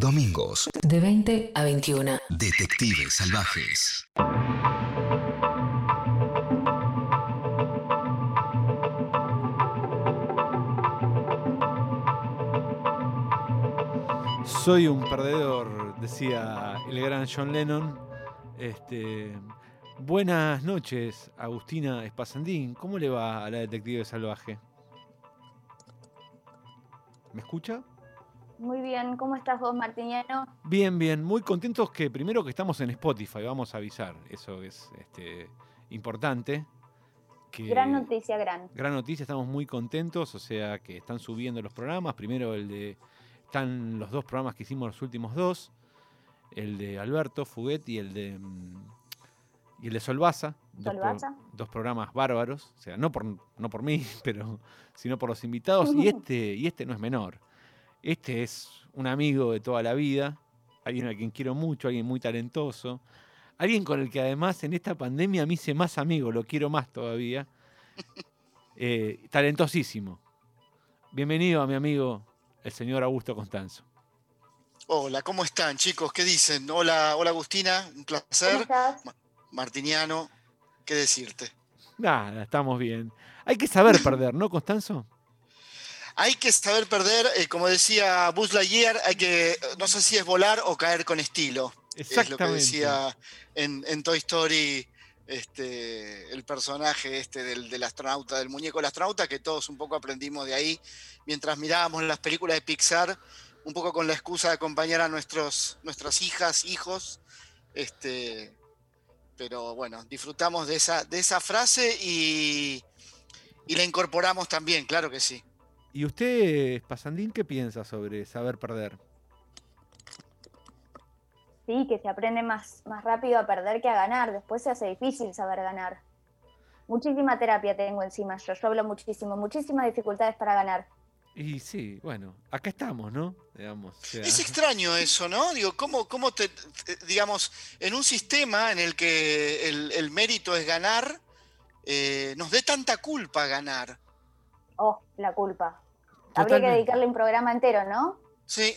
Domingos. De 20 a 21. Detectives salvajes. Soy un perdedor, decía el gran John Lennon. Este, buenas noches, Agustina Espasandín. ¿Cómo le va a la detective salvaje? ¿Me escucha? Muy bien, ¿cómo estás vos, Martiniano? Bien, bien, muy contentos que primero que estamos en Spotify, vamos a avisar, eso es este, importante. que- Gran noticia, gran. Gran noticia, estamos muy contentos, o sea que están subiendo los programas. Primero el de. Están los dos programas que hicimos los últimos dos. El de Alberto Fuguet y el de. mm, Y el de Solvaza. dos pro-. Dos, programas bárbaros. O sea, no por, no por mí, pero sino por los invitados. Y este, y este no es menor. Este es un amigo de toda la vida. Alguien a quien quiero mucho, alguien muy talentoso. Alguien con el que además en esta pandemia me hice más amigo, lo quiero más todavía. Eh, talentosísimo. Bienvenido a mi amigo, el señor Augusto Constanzo. Hola, ¿cómo están chicos? ¿Qué dicen? Hola, hola Agustina, un ¿Cómo placer. estás? Martiniano, ¿qué decirte? Nada, estamos bien. Hay que saber perder, ¿no, Constanzo? Hay que saber perder, eh, como decía Buzz Lightyear, hay que, no sé si es volar o caer con estilo. Es lo que decía en, en Toy Story este, el personaje este del, del astronauta, del muñeco del astronauta, que todos un poco aprendimos de ahí mientras mirábamos las películas de Pixar, un poco con la excusa de acompañar a nuestros, nuestras hijas, hijos. Este, pero bueno, disfrutamos de esa, de esa frase y, y la incorporamos también, claro que sí. ¿Y usted, Pasandín, qué piensa sobre saber perder? Sí, que se aprende más, más rápido a perder que a ganar. Después se hace difícil saber ganar. Muchísima terapia tengo encima yo. Yo hablo muchísimo, muchísimas dificultades para ganar. Y sí, bueno, acá estamos, ¿no? Digamos. o sea, Es extraño eso, ¿no? Digo, ¿cómo, cómo te, te- digamos, en un sistema en el que el, el mérito es ganar, eh, nos dé tanta culpa ganar? Oh, la culpa. Habría que dedicarle un programa entero, ¿no? Sí,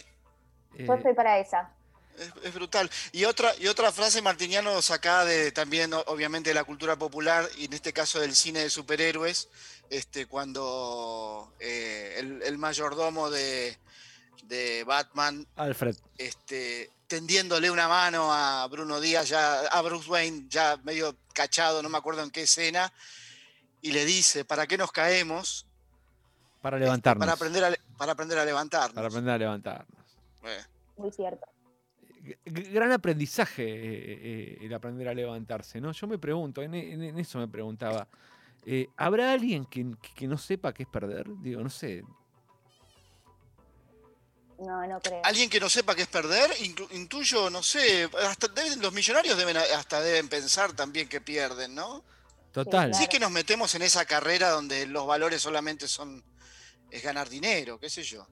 Yo eh, estoy para esa. es, es brutal. Y otra, y otra frase martiniano sacada de también, obviamente, de la cultura popular, y en este caso del cine de superhéroes, este, cuando eh, el, el mayordomo de, de Batman Alfred. este, tendiéndole una mano a Bruno Díaz, ya, a Bruce Wayne, ya medio cachado, no me acuerdo en qué escena, y le dice, ¿para qué nos caemos? Para Este, levantarnos. Para aprender a, para aprender a levantarnos. para aprender a levantarnos. Eh, Muy cierto. G- Gran aprendizaje eh, eh, el aprender a levantarse, ¿no? Yo me pregunto, en, en- en eso me preguntaba, eh, ¿habrá alguien que, que no sepa qué es perder? Digo, no sé. No, no creo. Alguien que no sepa qué es perder, inclu- intuyo, no sé, hasta deben- los millonarios deben, hasta deben pensar también que pierden, ¿no? Total. claro. Sí que nos metemos en esa carrera donde los valores solamente son, es ganar dinero, qué sé yo.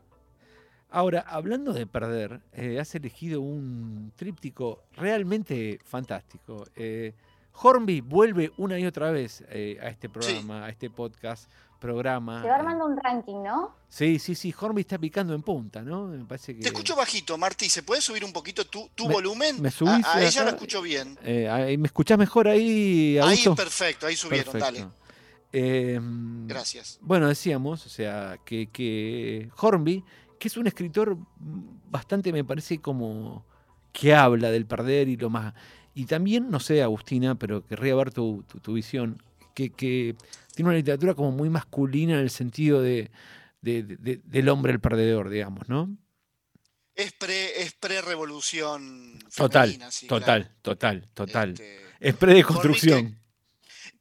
Ahora, hablando de perder, eh, has elegido un tríptico realmente fantástico. Eh, Hornby vuelve una y otra vez eh, a este programa, a este podcast, programa. Se va eh, armando un ranking, ¿no? Sí, sí, sí, Hornby está picando en punta, ¿no? Me parece que... Te escucho bajito, Martí, ¿se puede subir un poquito tu, tu Me- volumen? me subí, a, a ella la acá. escucho bien. Eh, ¿Me escuchás mejor ahí, Ahí perfecto, ahí subieron, dale. Em, Gracias. Bueno, decíamos, o sea, que, que Hornby, que es un escritor bastante, me parece, como que habla del perder y lo más. Y también, no sé, Agustina, pero querría ver tu, tu- tu visión, que, que tiene una literatura como muy masculina en el sentido de, de- de- del hombre el perdedor, digamos, ¿no? Es pre, es pre-revolución Total, femenina, sí, total, claro. total, total. Este, Es pre-deconstrucción.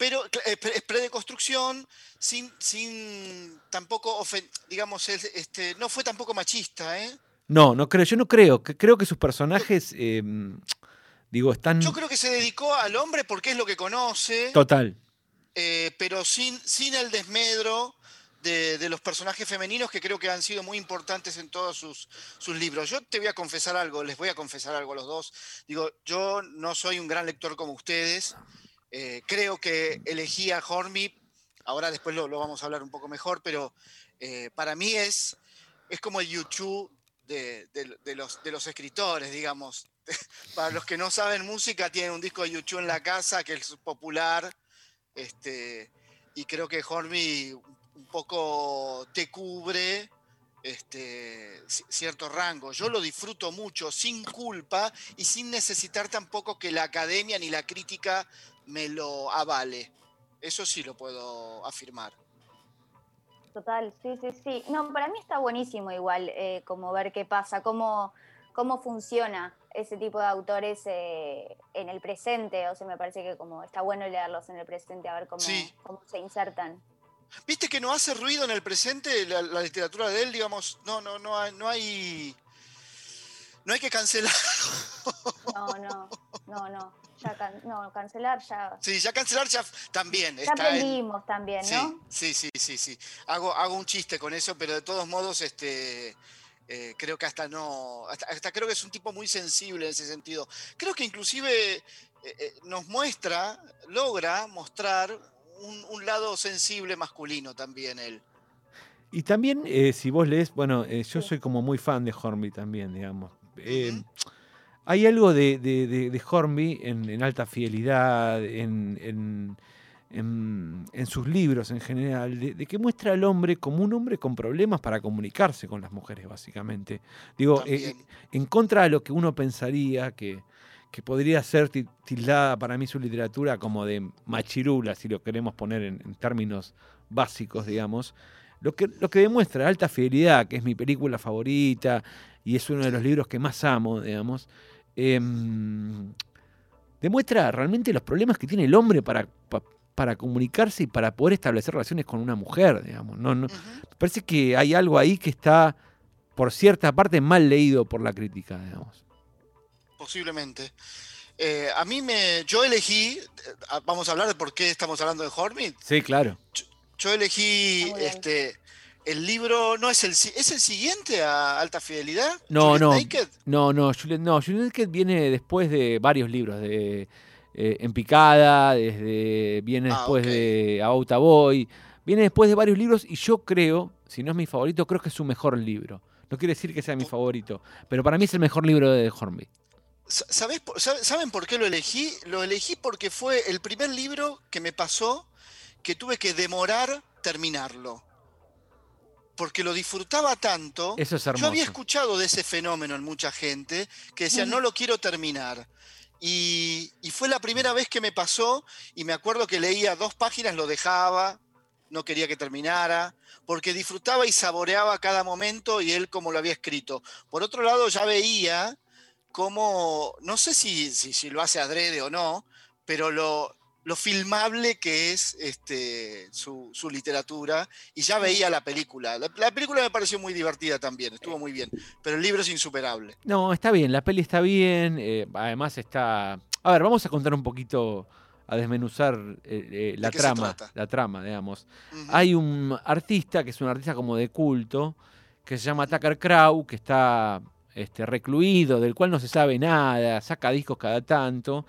Pero es pre- es pre-deconstrucción sin, sin tampoco, ofen- digamos, es- este, no fue tampoco machista, ¿eh? No, no creo, yo no creo. Creo que sus personajes, eh, digo, están. Yo creo que se dedicó al hombre porque es lo que conoce, Total. eh, pero sin, sin el desmedro de, de los personajes femeninos que creo que han sido muy importantes en todos sus, sus libros. Yo te voy a confesar algo, les voy a confesar algo a los dos. Digo, yo no soy un gran lector como ustedes. Eh, creo que elegí a Hornby, ahora después lo, vamos a hablar un poco mejor, pero eh, para mí es, es como el YouTube de, los, de los escritores, digamos. Para los que no saben música, tienen un disco de YouTube en la casa que es popular. Este, y creo que Hormy un poco te cubre este, ci- cierto rango. Yo lo disfruto mucho, sin culpa y sin necesitar tampoco que la academia ni la crítica me lo avale. Eso sí lo puedo afirmar. Total, sí, sí, sí. No, para mí está buenísimo igual eh, como ver qué pasa, cómo, cómo funciona ese tipo de autores eh, en el presente. O sea, me parece que como está bueno leerlos en el presente, a ver cómo, Sí. cómo se insertan. ¿Viste que no hace ruido en el presente la, la literatura de él? Digamos, no, no, no hay, no hay, no hay que cancelar. No, no, no, no. Ya can- no, cancelar ya. Sí, ya cancelar ya también. Ya está en- aprendimos también, ¿no? sí, sí, sí, sí. Hago, hago un chiste con eso, pero de todos modos, este, eh, creo que hasta no, hasta, hasta creo que es un tipo muy sensible en ese sentido. Creo que inclusive eh, eh, nos muestra, logra mostrar un, un lado sensible masculino también él. Y también, eh, si vos lees, bueno, eh, yo Sí. soy como muy fan de Hornby también, digamos. Eh, Ujú. Hay algo de, de, de- de Hornby en, en alta fidelidad, en, en- en- en sus libros en general, de, que muestra al hombre como un hombre con problemas para comunicarse con las mujeres, básicamente. Digo, eh, en contra de lo que uno pensaría que, que podría ser ti- tildada para mí su literatura como de machirula, si lo queremos poner en, en términos básicos, digamos. Lo que, lo que demuestra alta fidelidad, que es mi película favorita y es uno de los libros que más amo, digamos, em, demuestra realmente los problemas que tiene el hombre para, pa- para comunicarse y para poder establecer relaciones con una mujer, digamos. No, parece que hay algo ahí que está, por cierta parte, mal leído por la crítica, digamos. Posiblemente. Eh, a mí me. Yo elegí. eh, Vamos a hablar de por qué estamos hablando de Hormit. Sí, claro. Yo elegí muy bien. este. El libro. ¿No es el, ¿es el siguiente a Alta Fidelidad? No, Juliet no. Naked? No, no, Juliet, no, Juliet Naked viene después de varios libros, de eh, En Picada, desde, viene Ah, después ok. de About a Boy, viene después de varios libros y yo creo, si no es mi favorito, creo que es su mejor libro. No quiere decir que sea mi favorito, pero para mí es el mejor libro de Hornby. Sa- ¿Sabés ¿Saben por qué lo elegí? Lo elegí porque fue el primer libro que me pasó que tuve que demorar terminarlo. Porque lo disfrutaba tanto. Eso es hermoso. Yo había escuchado de ese fenómeno en mucha gente que decía, no lo quiero terminar. Y, y fue la primera vez que me pasó y me acuerdo que leía dos páginas, lo dejaba, no quería que terminara, porque disfrutaba y saboreaba cada momento y él como lo había escrito. Por otro lado, ya veía cómo, no sé si, si, si lo hace adrede o no, pero lo, lo filmable que es este, su, su literatura y ya veía la película. La, la película me pareció muy divertida también, estuvo muy bien, pero el libro es insuperable. No, está bien, la peli está bien, eh, además está... A ver, vamos a contar un poquito, a desmenuzar eh, eh, la trama, la trama, digamos. Hay un artista que es un artista como de culto, que se llama Tucker Crow, que está este, recluido, del cual no se sabe nada, saca discos cada tanto.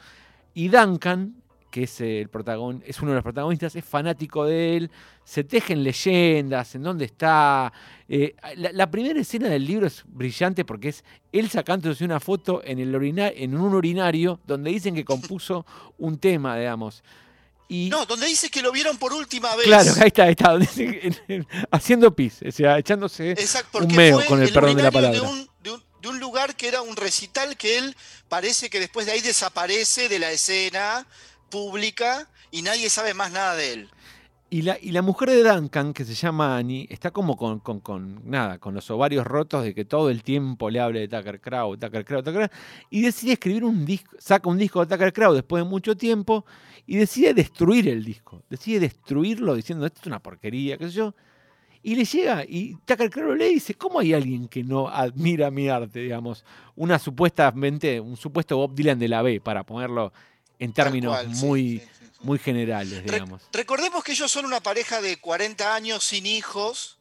Y Duncan, que es, el protagon es uno de los protagonistas, es fanático de él, se tejen leyendas, en dónde está. Eh, la, la primera escena del libro es brillante porque es él sacándose una foto en, el orina- en un urinario donde dicen que compuso un tema, digamos. Y, No, donde dice que lo vieron por última vez. Claro, ahí está, ahí está, donde dice- haciendo pis, o sea, echándose. Exacto, un meo, con el perdón de la palabra. un, de un- de un lugar que era un recital que él parece que después de ahí desaparece de la escena pública y nadie sabe más nada de él. Y la, y la mujer de Duncan, que se llama Annie, está como con, con- nada, con los ovarios rotos de que todo el tiempo le hable de Tucker Crow, Tucker Crow, Tucker Crow, y decide escribir un disco, saca un disco de Tucker Crow después de mucho tiempo y decide destruir el disco, decide destruirlo diciendo esto es una porquería, qué sé yo. Y le llega, y Tucker Crow y dice, ¿cómo hay alguien que no admira mi arte, digamos? Una supuestamente, un supuesto Bob Dylan de la B, para ponerlo en términos cual, muy, sí, sí, sí. muy generales, Re- digamos. recordemos que ellos son una pareja de 40 años sin hijos,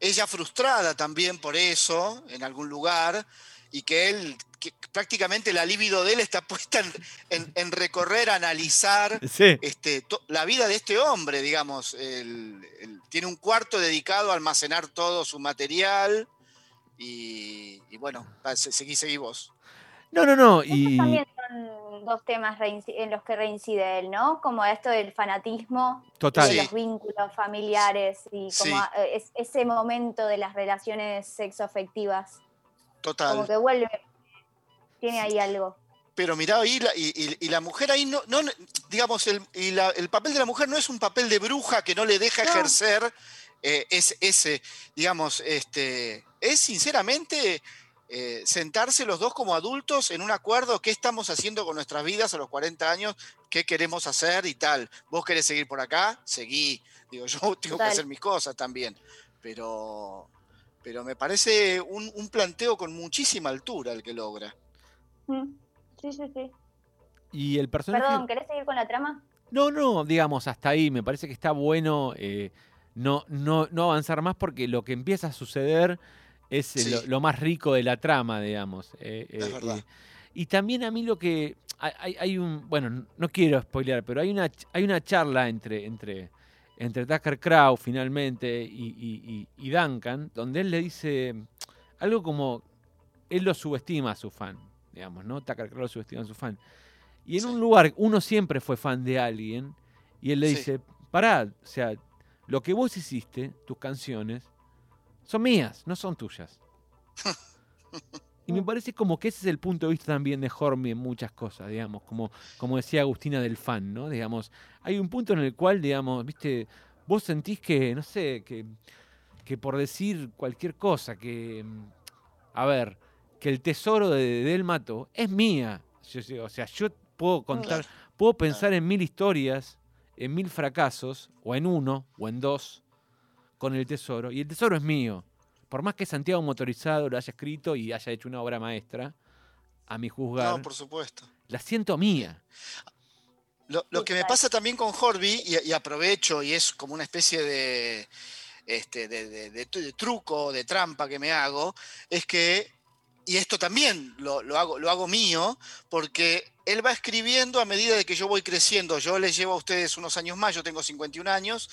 ella frustrada también por eso, en algún lugar, y que él, que prácticamente la libido de él está puesta en, en- en recorrer, analizar Sí. este, la vida de este hombre, digamos. el- el- tiene un cuarto dedicado a almacenar todo su material Y, y bueno, seguí, seguí vos. No, no, no. Y, también son dos temas en los que reincide él, ¿no? Como esto del fanatismo total. y Sí. los vínculos familiares y Sí. como es- ese momento de las relaciones sexoafectivas. Total. Como que vuelve, tiene ahí algo. Pero mirá, ahí la- y, y- y la mujer ahí no, no digamos, el, y la- el papel de la mujer no es un papel de bruja que no le deja No. ejercer eh, es- ese, digamos, este, es sinceramente eh, sentarse los dos como adultos en un acuerdo, qué estamos haciendo con nuestras vidas a los 40 años, qué queremos hacer y tal. Vos querés seguir por acá, seguí. Digo, yo tengo que hacer mis cosas también. Pero, pero me parece un, un planteo con muchísima altura el que logra. Mm. Sí, sí, sí. Y el personaje. Perdón, ¿querés seguir con la trama? No, no, digamos, hasta ahí. Me parece que está bueno eh, no, no, no avanzar más porque lo que empieza a suceder es eh, Sí. lo, lo más rico de la trama, digamos. eh, Es eh, verdad. y también a mí lo que. Hay, un. Bueno, no quiero spoilear, pero hay una, hay una charla entre, entre, entre Tucker Crow finalmente y, y- y- y Duncan, donde él le dice algo como. Él lo subestima a su fan, digamos, ¿no? Tucker Crow lo subestima a su fan. Y en Sí. un lugar, uno siempre fue fan de alguien, y él le Sí. dice, pará, o sea, lo que vos hiciste, tus canciones, son mías, no son tuyas. y me parece como que ese es el punto de vista también de Hormy en muchas cosas, digamos, como, como decía Agustina del fan, ¿no? Digamos, hay un punto en el cual, digamos, viste, vos sentís que, no sé, que, que por decir cualquier cosa, que, a ver, que el tesoro de Delmato es mía. Yo- o sea, yo puedo contar, puedo pensar en mil historias, en mil fracasos, o en uno, o en dos, con el tesoro, y el tesoro es mío. Por más que Santiago Motorizado lo haya escrito y haya hecho una obra maestra, a mi juzgar, No, por supuesto. la siento mía. Lo, lo que me pasa también con Horby, y, y aprovecho, y es como una especie de, este, de, de truco, de trampa que me hago, es que, y esto también lo, lo hago, lo hago mío, porque él va escribiendo a medida de que yo voy creciendo. Yo les llevo a ustedes unos años más, yo tengo 51 años,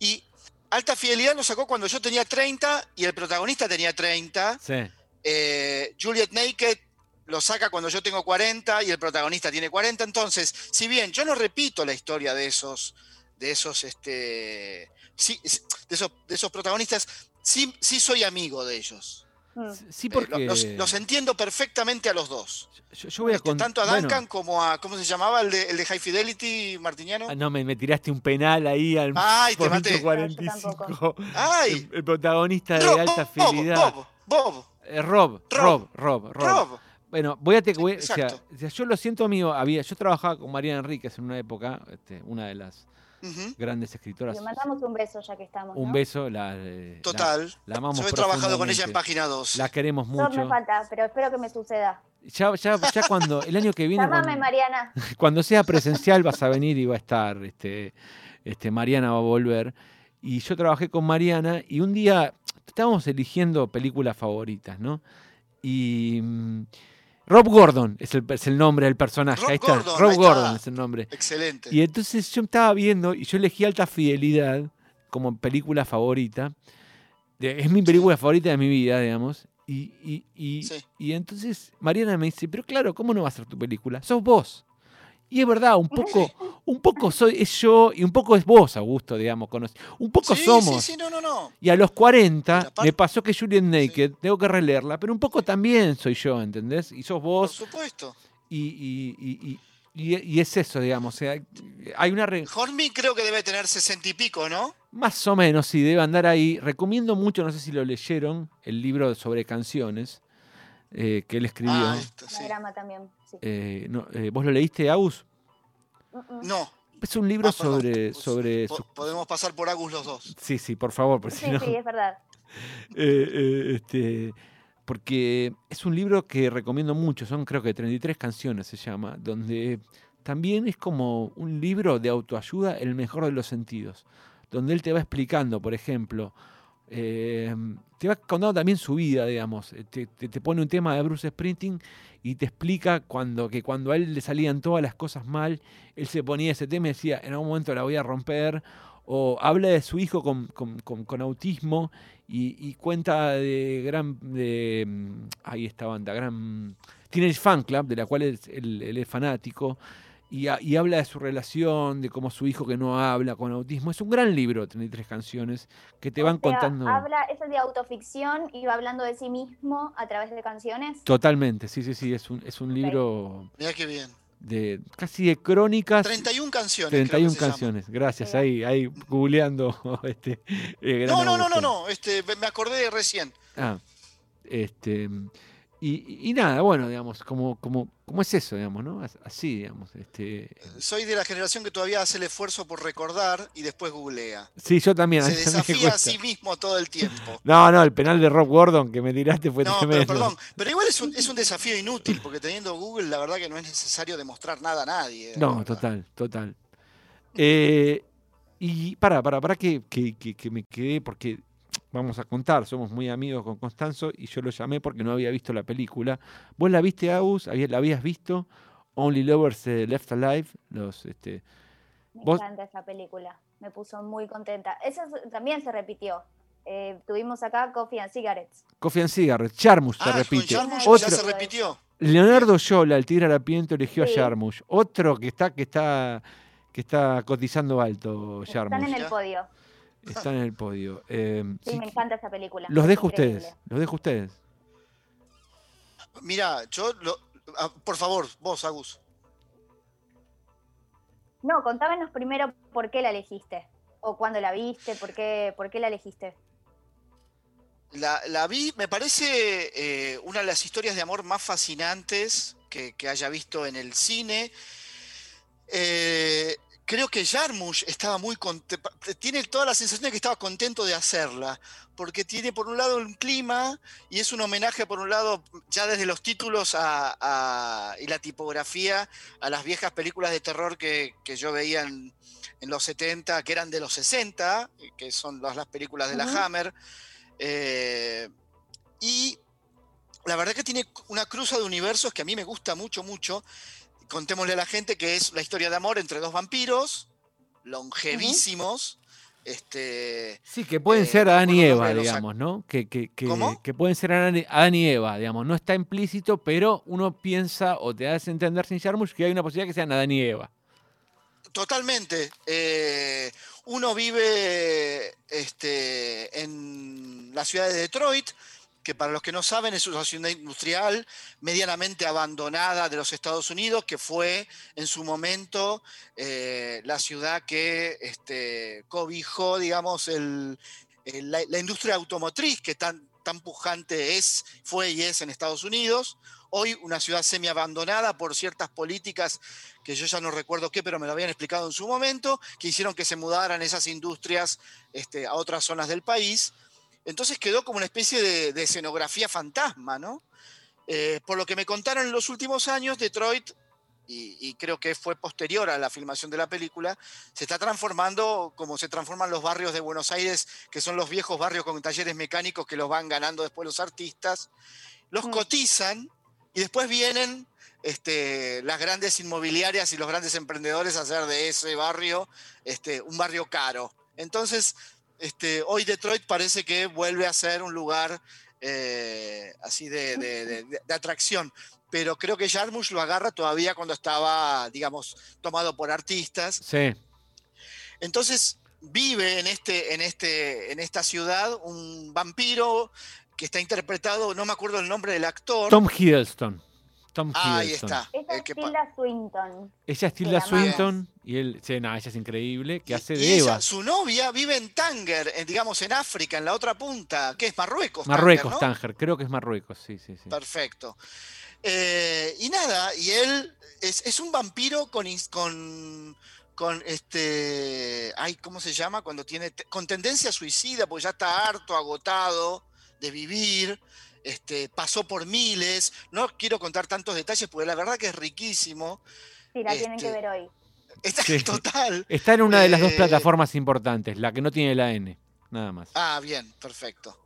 y Alta Fidelidad lo sacó cuando yo tenía 30 y el protagonista tenía 30. Sí. Eh, Juliet Naked lo saca cuando yo tengo 40 y el protagonista tiene 40. Entonces, si bien yo no repito la historia de esos, de esos, este, sí, de esos, de esos protagonistas, sí, sí soy amigo de ellos. Mm. Sí, Eh, porque. lo- los, los entiendo perfectamente a los dos. yo, yo voy a Este, contar. tanto a Duncan como a, ¿cómo se llamaba? El de, el de High Fidelity, Martiniano. Ah, no, me, me tiraste un penal ahí al Ay, te maté. 45. ¡Ay! El, el protagonista de Rob, alta Bob, fidelidad. Bob, Bob, Eh, Rob, Rob, Rob, Rob, Rob. Bueno, voy a te voy- o, sea, exacto. o sea, yo lo siento mío, había, yo trabajaba con Mariana Enríquez en una época, este, una de las Ujú, grandes escritoras. Le mandamos un beso ya que estamos. Un ¿no? beso, la, eh, la- Total. la, amamos Yo he trabajado con ella en página 2. La queremos mucho. me falta, pero espero que me suceda. Ya, ya, ya cuando el año que viene, Llámame, cuando, Mariana. cuando sea presencial vas a venir y va a estar, este, este, Mariana va a volver. Y yo trabajé con Mariana y un día estábamos eligiendo películas favoritas, ¿no? Y mm, Rob Gordon es el, es el nombre del personaje. Rob ahí está. Gordon, Rob ahí Gordon está. es el nombre. Excelente. Y entonces yo estaba viendo y yo elegí Alta Fidelidad como película favorita. Es mi película favorita de mi vida, digamos. Y, y, y- Sí. y entonces Mariana me dice, pero claro, ¿cómo no va a ser tu película? Sos vos. Y es verdad, un poco, un poco soy, es yo y un poco es vos, Augusto, digamos. conoce- Un poco sí, somos. Sí, sí, no, no, no. Y a los 40 Pero aparte- me pasó que Juliet Naked, tengo que releerla, pero un poco también soy yo, ¿entendés? Y sos Por vos supuesto. y, y- y- y- y- y es eso, digamos. O sea, hay una... re- creo que debe tener sesenta y pico, ¿no? Más o menos, sí, debe andar ahí. Recomiendo mucho, no sé si lo leyeron, el libro sobre canciones eh, que él escribió. Ah, esto, sí. También. Sí. Eh, no, eh, ¿Vos lo leíste, Agus? No. Es un libro Ah, sobre... Pues, sobre po- Podemos pasar por Agus los dos. Sí, sí, por favor, porque Sí, si no... sí, es verdad. Eh, eh, este, porque es un libro que recomiendo mucho, son creo que 33 canciones se llama, donde también es como un libro de autoayuda, el mejor de los sentidos, donde él te va explicando, por ejemplo, eh, te va contando también su vida, digamos, te, te- te pone un tema de Bruce Springsteen y te explica cuando, que cuando a él le salían todas las cosas mal, él se ponía ese tema y decía, en algún momento la voy a romper, o habla de su hijo con, con- autismo y, cuenta de gran, de, mm, ahí esta banda, gran Teenage Fan Club, de la cual él es fanático, y, ha- y habla de su relación, de cómo su hijo que no habla con autismo. Es un gran libro, 33 canciones, que te O van sea, contando... Habla, es de autoficción y va hablando de sí mismo a través de canciones. Totalmente, sí, sí, sí, es un, es un libro Mira qué bien. de casi de crónicas. 31 canciones. creo que 31 se llama. canciones, gracias, ahí, ahí googleando este. eh, No, no, no, no, no. Este, me acordé recién. Ah, este, y, y nada, bueno, digamos, como, como, como es eso, digamos, ¿no? As- Así, digamos, este. Soy de la generación que todavía hace el esfuerzo por recordar y después googlea. Sí, yo también. Se desafía a sí mismo todo el tiempo. No, no, el penal de Rob Gordon que me tiraste fue No, pero tremendo. perdón, pero igual es un, es un desafío inútil, porque teniendo Google, la verdad que no es necesario demostrar nada a nadie. No, total, total. Eh, y para, para, para que, que, que- que me quedé, porque vamos a contar, somos muy amigos con Constanzo y yo lo llamé porque no había visto la película. ¿Vos la viste, Agus? ¿Había- ¿La habías visto? Only Lovers eh, Left Alive, los, este, Me Vos- encanta esa película. Me puso muy contenta. Esa es- también se repitió. Eh, tuvimos acá Coffee and Cigarettes. Coffee and Cigarettes, Jarmusch se Ah, repite. Otro- ya se repitió. Leonardo Yola, el tigre harapiento, eligió Sí. a Jarmusch. Otro que está, que está, que está cotizando alto, Están en el podio. Está en el podio. Eh, Sí, sí, me encanta esa película. los dejo a increíble. ustedes, los dejo a ustedes. Mira, yo, lo- ah, por favor, vos, Agus. No, contámonos primero por qué la elegiste. O cuándo la viste, por qué, por qué la elegiste. La, la vi, me parece eh, una de las historias de amor más fascinantes que, que haya visto en el cine. Eh, creo que Jarmusch estaba muy contento, tiene toda la sensación de que estaba contento de hacerla, porque tiene por un lado un clima y es un homenaje por un lado, ya desde los títulos a- a- y la tipografía, a las viejas películas de terror que, que yo veía en, en los 70, que eran de los 60, que son las, las películas de la Hammer. Eh, y la verdad que tiene una cruza de universos que a mí me gusta mucho, mucho. Contémosle a la gente que es la historia de amor entre dos vampiros, longevísimos. Este, Sí, que pueden Eh, ser Adán y Eva, digamos, ¿no? Que, que, que, ¿Cómo? que pueden ser Adán y- Adán y Eva, digamos. No está implícito, pero uno piensa o te hace entender sin Jarmusch que hay una posibilidad que sean Adán y Eva. Totalmente. Eh, uno vive este, en la ciudad de Detroit, que para los que no saben es una ciudad industrial medianamente abandonada de los Estados Unidos, que fue en su momento eh, la ciudad que este, cobijó, digamos, el- la, industria automotriz que tan, tan pujante es, fue y es en Estados Unidos. Hoy una ciudad semi abandonada por ciertas políticas que yo ya no recuerdo qué, pero me lo habían explicado en su momento, que hicieron que se mudaran esas industrias este, a otras zonas del país. Entonces quedó como una especie de, de escenografía fantasma, ¿no? Eh, por lo que me contaron en los últimos años, Detroit, y, y creo que fue posterior a la filmación de la película, se está transformando como se transforman los barrios de Buenos Aires, que son los viejos barrios con talleres mecánicos que los van ganando después los artistas. Los Mm. cotizan y después vienen este, las grandes inmobiliarias y los grandes emprendedores a hacer de ese barrio este, un barrio caro. Entonces, este, hoy Detroit parece que vuelve a ser un lugar eh, así de, de- de- de- de atracción. Pero creo que Jarmusch lo agarra todavía cuando estaba, digamos, tomado por artistas. Sí. Entonces vive en, este, en, este, en esta ciudad un vampiro que está interpretado, no me acuerdo el nombre del actor. Tom Hiddleston. Tom Ah, ahí está. Esa es Tilda Swinton. Ella es Tilda. Swinton y él, sí, no, ella es increíble, que y- hace y de ella, Eva. su novia vive en Tánger, en, digamos en África, en la otra punta, que es Marruecos. Marruecos, Tánger, ¿no? Tánger, creo que es Marruecos, sí, sí, sí. Perfecto. Eh, y nada, y él es, es un vampiro con, con, con este. Ay, ¿cómo se llama? Cuando tiene. con tendencia suicida, porque ya está harto, agotado de vivir. Este, pasó por miles. No quiero contar tantos detalles porque la verdad que es riquísimo. Sí, la tienen Este, que ver hoy. Está Sí. total. Está en una de las dos Eh, plataformas importantes, la que no tiene la N, nada más. Ah, bien, perfecto.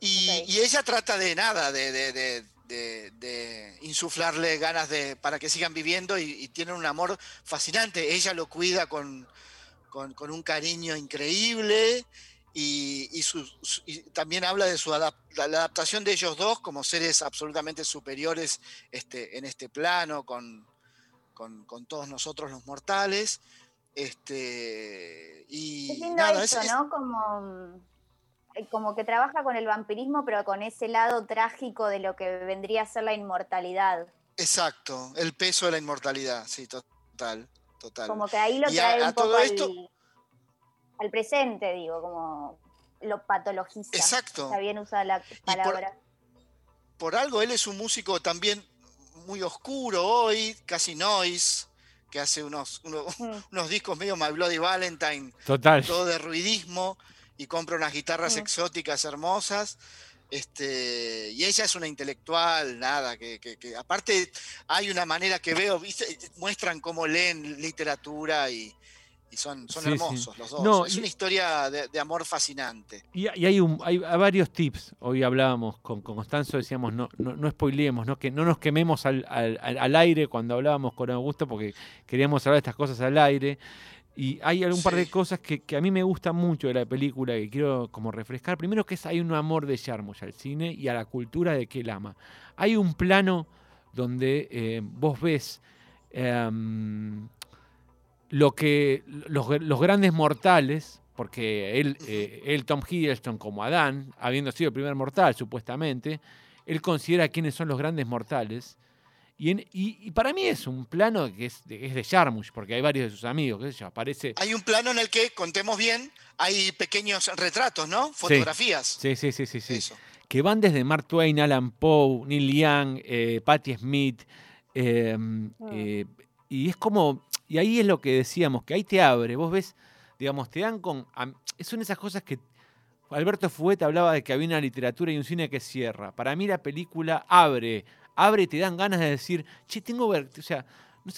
Y, ella trata de nada, de, de- de- de- de insuflarle ganas de, para que sigan viviendo y, y tienen un amor fascinante. Ella lo cuida con, con, con un cariño increíble. Y, y su- su- y también habla de su adap- la adaptación de ellos dos como seres absolutamente superiores este, en este plano, con, con- con todos nosotros los mortales. Este, y Es lindo nada, eso, es- es- ¿no? Como, eh, como que trabaja con el vampirismo, pero con ese lado trágico de lo que vendría a ser la inmortalidad. exacto, el peso de la inmortalidad, sí, total, total. Como que ahí lo Y a- trae a poco todo esto- al presente, digo, como lo patologiza. Exacto. Está bien usada la por- palabra. por algo él es un músico también muy oscuro hoy, casi noise, que hace unos, uno- Mm. unos discos medio My Bloody Valentine, Total. todo de ruidismo, y compra unas guitarras Mm. exóticas hermosas. Este, y ella es una intelectual, nada, que, que- que aparte hay una manera que veo, ¿viste? muestran cómo leen literatura y, y son, son Sí, sí. hermosos los dos. No, es y- una historia de, de amor fascinante. Y, y hay, un, hay varios tips. Hoy hablábamos con, con Constanzo, decíamos, no, no, no spoileemos, no, que no nos quememos al, al- al- aire cuando hablábamos con Augusto, porque queríamos hablar de estas cosas al aire. Y hay algún par de cosas que, que a mí me gustan mucho de la película que quiero como refrescar. Primero que es, hay un amor de Jarmusch al cine y a la cultura de que él ama. Hay un plano donde eh, vos ves em, lo que los, los grandes mortales, porque él, eh, él, Tom Hiddleston, como Adán, habiendo sido el primer mortal, supuestamente, él considera quiénes son los grandes mortales. Y, en- y- y para mí es un plano que es de, es de Jarmusch, porque hay varios de sus amigos, qué sé yo, aparece... Hay un plano en el que, contemos bien, hay pequeños retratos, ¿no? Fotografías. Sí, sí, sí, sí, sí. Eso. que van desde Mark Twain, Alan Poe, Neil Young, eh, Patti Smith, eh, eh, y es como, y ahí es lo que decíamos, que ahí te abre, vos ves, digamos, te dan con, son esas cosas que Alberto Fuet hablaba de que había una literatura y un cine que cierra. Para mí la película abre, abre y te dan ganas de decir, che, tengo ver, o sea,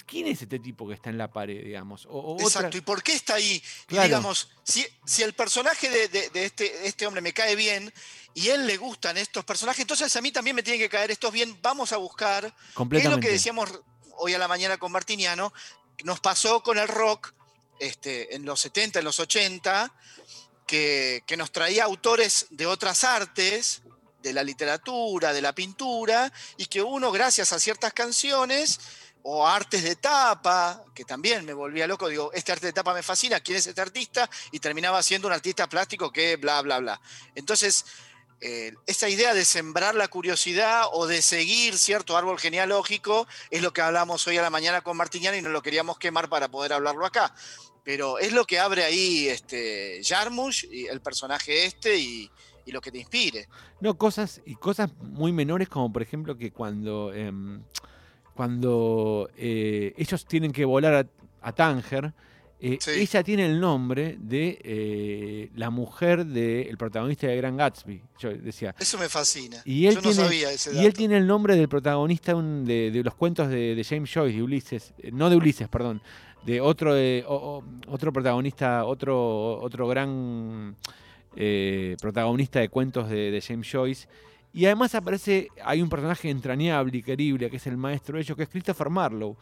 ¿quién es este tipo que está en la pared, digamos? O, o otra- Exacto. ¿Y por qué está ahí? Y digamos, si, si el personaje de, de- de este, este hombre me cae bien y él le gustan estos personajes, entonces a mí también me tienen que caer estos bien. Vamos a buscar. ¿Qué es lo completamente. que decíamos hoy a la mañana con Martiniano? Nos pasó con el rock este, en los 70, en los 80, que, que nos traía autores de otras artes, de la literatura, de la pintura, y que uno, gracias a ciertas canciones o artes de tapa, que también me volvía loco, digo, este arte de tapa me fascina, ¿quién es este artista? Y terminaba siendo un artista plástico que bla, bla, bla. Entonces, eh, esa idea de sembrar la curiosidad o de seguir cierto árbol genealógico es lo que hablamos hoy a la mañana con Martiniano y no lo queríamos quemar para poder hablarlo acá. Pero es lo que abre ahí este Jarmusch, y el personaje este, y, y lo que te inspire. No, cosas y cosas muy menores como por ejemplo que cuando em, cuando eh, ellos tienen que volar a, a Tánger, eh, Sí. ella tiene el nombre de eh, la mujer del protagonista de Gran Gatsby. Yo decía. Eso me fascina. Y él Yo tiene, no sabía ese y dato. él tiene el nombre del protagonista de un- de, de los cuentos de, de James Joyce, de Ulises, eh, no de Ulises, perdón, de otro, o- otro protagonista, otro, otro gran protagonista de cuentos de, James Joyce. Y además aparece, hay un personaje entrañable y querible, que es el maestro de ellos, que es Christopher Marlowe,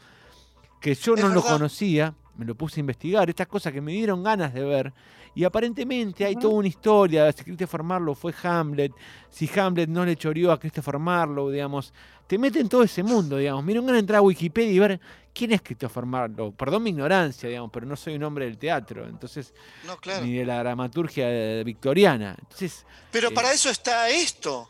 que yo no lo conocía, me lo puse a investigar, estas cosas que me dieron ganas de ver. Y aparentemente hay toda una historia, si Christopher Marlowe fue Hamlet, si Hamlet no le choreó a Christopher Marlowe, digamos. Te mete en todo ese mundo, digamos. Miren, van a entrar a Wikipedia y ver quién es Christopher Marlowe. Perdón mi ignorancia, digamos, pero no soy un hombre del teatro, entonces, No, claro. ni de la dramaturgia eh, victoriana. Entonces, Pero eh, para eso está esto.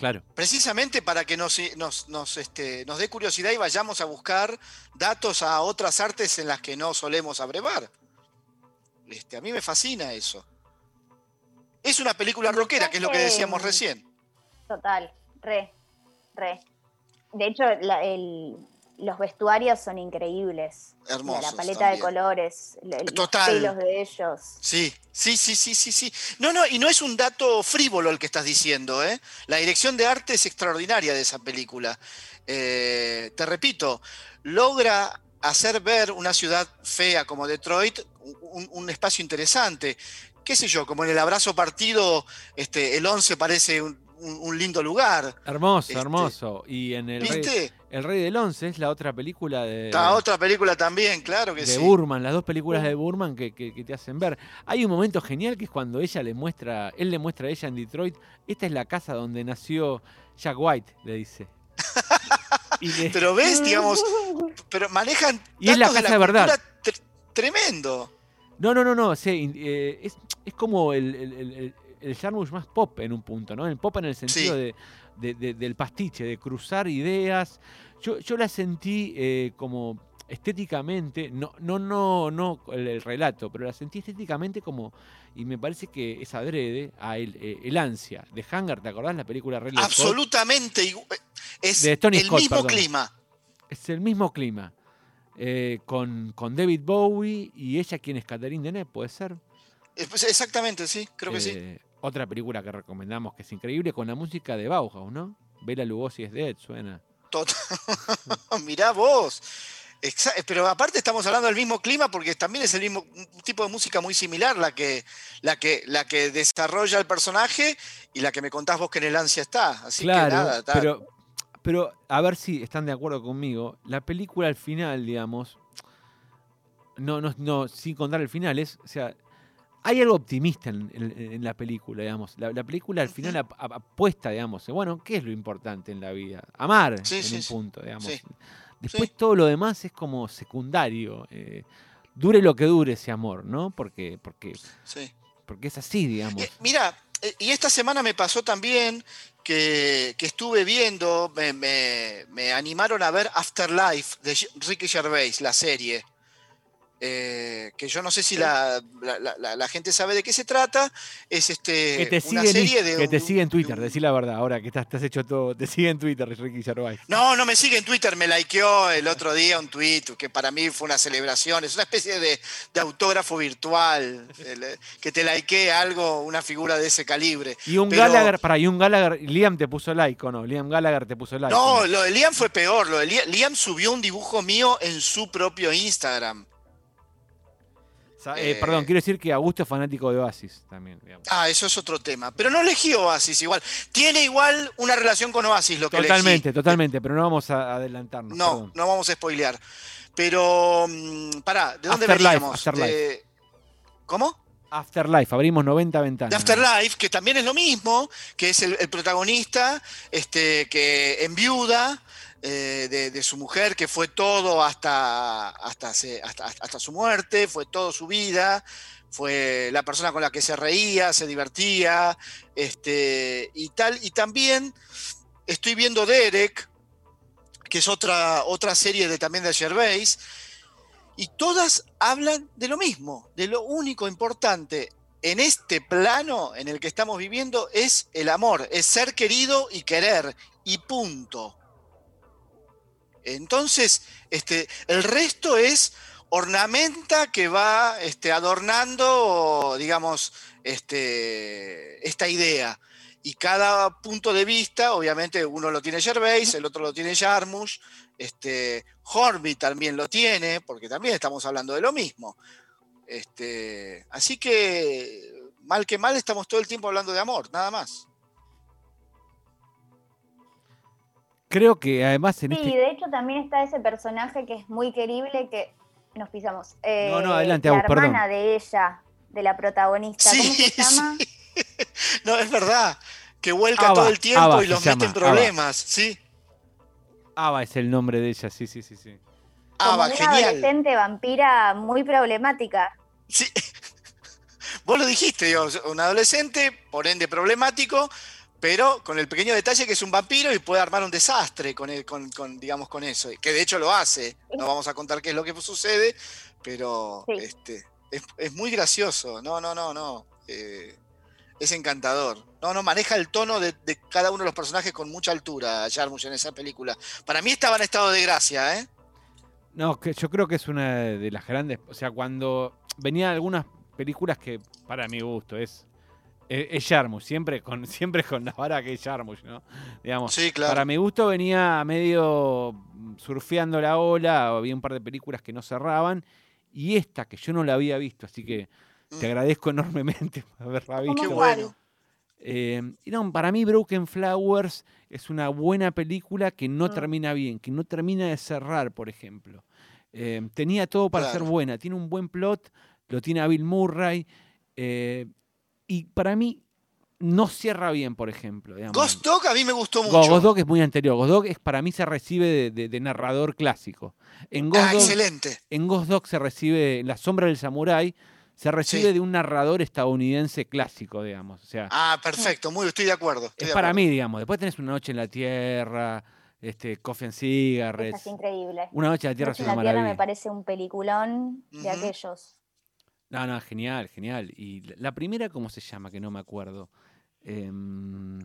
Claro. Precisamente para que nos, nos, nos, este, nos dé curiosidad y vayamos a buscar datos a otras artes en las que no solemos abrevar. Este, a mí me fascina eso. Es una película rockera, que es lo que decíamos recién. Total, re, re. De hecho, la- el- los vestuarios son increíbles. Hermosos La paleta también. de colores, l- los Total. pelos de ellos. Sí, sí, sí, sí, sí, sí. No, no, y no es un dato frívolo el que estás diciendo, ¿eh? La dirección de arte es extraordinaria de esa película. Eh, te repito, logra hacer ver una ciudad fea como Detroit un, un espacio interesante. Qué sé yo, como en el abrazo partido, este, el 11 parece un, un, un lindo lugar. Hermoso, Este, hermoso. Y en el Rey, ¿Viste? el Rey del Once es la otra película de, La otra película también, claro que de sí. Burman, las dos películas de Burman que, que- que te hacen ver. Hay un momento genial que es cuando ella le muestra, él le muestra a ella en Detroit, esta es la casa donde nació Jack White, le dice. Y, le- Pero ves, digamos, pero manejan Y es la casa de verdad. tre- tremendo. no, no, no, no, sí, eh, es, es como el, el, el, el- Jarmusch más pop en un punto, ¿no? El pop en el sentido Sí. de, de- de- del pastiche, de cruzar ideas. Yo, yo la sentí eh, como estéticamente, no, no, no, no el, el relato, pero la sentí estéticamente como, y me parece que es adrede, a el, eh, el ansia de Hangar, ¿te acordás la película Scott? Absolutamente. igu- Es De Tony el Scott, mismo perdón. clima. Es el mismo clima. eh, con, con David Bowie y ella, quien es Catherine Deneuve, puede ser. Eh, pues, Exactamente, sí, creo que sí. Eh, Otra película que recomendamos que es increíble con la música de Bauhaus, ¿no? Bela Lugosi es Dead, suena. Total. Mirá vos. Exa- Pero aparte estamos hablando del mismo clima porque también es el mismo tipo de música muy similar la que, la que, la que desarrolla el personaje y la que me contás vos que en el ansia está. Así claro, que nada, está- pero, pero a ver si están de acuerdo conmigo. La película al final, digamos, no, no, no, sin contar el final, es, o sea, hay algo optimista en, en- en la película, digamos. La, la película al final ap- ap- apuesta, digamos, bueno, ¿qué es lo importante en la vida? Amar, Sí, en sí, un sí. punto, digamos. Después todo lo demás es como secundario. eh, dure lo que dure ese amor, ¿no? Porque, porque, porque es así, digamos. Eh, mira, eh, y esta semana me pasó también que, que estuve viendo, me, me- me animaron a ver Afterlife de Ricky Gervais, la serie. Eh, que yo no sé si la, la- la- la- la gente sabe de qué se trata. Es este Que te una sigue en, serie Inst- de que te sigue en de Twitter, decí la verdad, ahora que estás, te has hecho todo, te sigue en Twitter Ricky Gervais. No, no me sigue en Twitter, me likeó el otro día un tweet que para mí fue una celebración, es una especie de, de autógrafo virtual, el, que te likee algo, una figura de ese calibre. Y un Pero- Gallagher, para, y un Gallagher, Liam te puso like o no, Liam Gallagher te puso like. ¿o No, lo de Liam fue peor, lo de Liam, Liam subió un dibujo mío en su propio Instagram. Eh, eh, perdón, quiero decir que Augusto es fanático de Oasis también. digamos. Ah, eso es otro tema. Pero no elegí Oasis igual. Tiene igual una relación con Oasis lo que totalmente, elegí. totalmente, pero no vamos a adelantarnos. No, perdón. no vamos a spoilear. Pero, mm, pará, ¿de dónde Afterlife, veníamos? Afterlife. De- ¿Cómo? Afterlife, abrimos 90 ventanas. de Afterlife, que también es lo mismo, que es el, el protagonista este, que enviuda eh, de, su mujer, que fue todo hasta, hasta, hasta, su muerte, fue toda su vida, fue la persona con la que se reía, se divertía, este, y tal. Y también estoy viendo Derek, que es otra, otra serie de, también de Gervais, y todas hablan de lo mismo, de lo único importante en este plano en el que estamos viviendo es el amor, es ser querido y querer, y punto. Entonces, este, el resto es ornamenta que va este, adornando, digamos, este, esta idea. Y cada punto de vista, obviamente, uno lo tiene Gervais, el otro lo tiene Jarmusch, este, Horby también lo tiene, porque también estamos hablando de lo mismo. Este, así que, mal que mal, estamos todo el tiempo hablando de amor, nada más. Creo que además en Sí, este. de hecho también está ese personaje que es muy querible que nos pisamos. Eh, No, no, adelante, La perdón. hermana de ella, de la protagonista. ¿Cómo Sí, se llama? No, es verdad, que vuelca Ava, todo el tiempo Ava y los mete en Ava. problemas, sí. Ava es el nombre de ella, sí, sí, sí, sí. Como Ava, una genial. adolescente vampira muy problemática. Sí. Vos lo dijiste, digo, un adolescente, por ende problemático, pero con el pequeño detalle que es un vampiro y puede armar un desastre con, el- con, con, digamos, con eso. Que de hecho lo hace. No vamos a contar qué es lo que sucede, pero Sí. este, es, es muy gracioso. No, no, no, no. Eh, es encantador. No, no, maneja el tono de, de cada uno de los personajes con mucha altura, Jarmusch, en esa película. Para mí estaba en estado de gracia, ¿eh? No, que yo creo que es una de las grandes. O sea, cuando venían algunas películas que, para mi gusto, es. Es, es Jarmusch, siempre con, siempre con la vara que es Jarmusch, ¿no? Digamos, Sí, claro. Para mi gusto venía medio mm, surfeando la ola, había un par de películas que no cerraban, y esta que yo no la había visto, así que te Mm. agradezco enormemente por haberla ¿Cómo visto. Qué bueno. Eh, y no, para mí Broken Flowers es una buena película que no Mm. termina bien, que no termina de cerrar, por ejemplo. Eh, tenía todo para ser buena, tiene un buen plot, lo tiene a Bill Murray, eh, y para mí no cierra bien, por ejemplo. digamos. Ghost Dog a mí me gustó mucho. Ghost Dog es muy anterior. Ghost Dog es, para mí se recibe de, de- de narrador clásico. En Ghost, Ah, Dog, excelente. en Ghost Dog se recibe, en La Sombra del Samurái, se recibe Sí. de un narrador estadounidense clásico, digamos. O sea, Ah, perfecto, muy, estoy de acuerdo. estoy es de para acuerdo. mí, digamos. Después tenés Una Noche en la Tierra, este, Coffee and Esa Cigarettes. es increíble. Una Noche en la Tierra es en una la Tierra me maravilla. parece un peliculón de aquellos. No, no, genial, genial. Y la- primera, ¿cómo se llama? Que no me acuerdo. Em,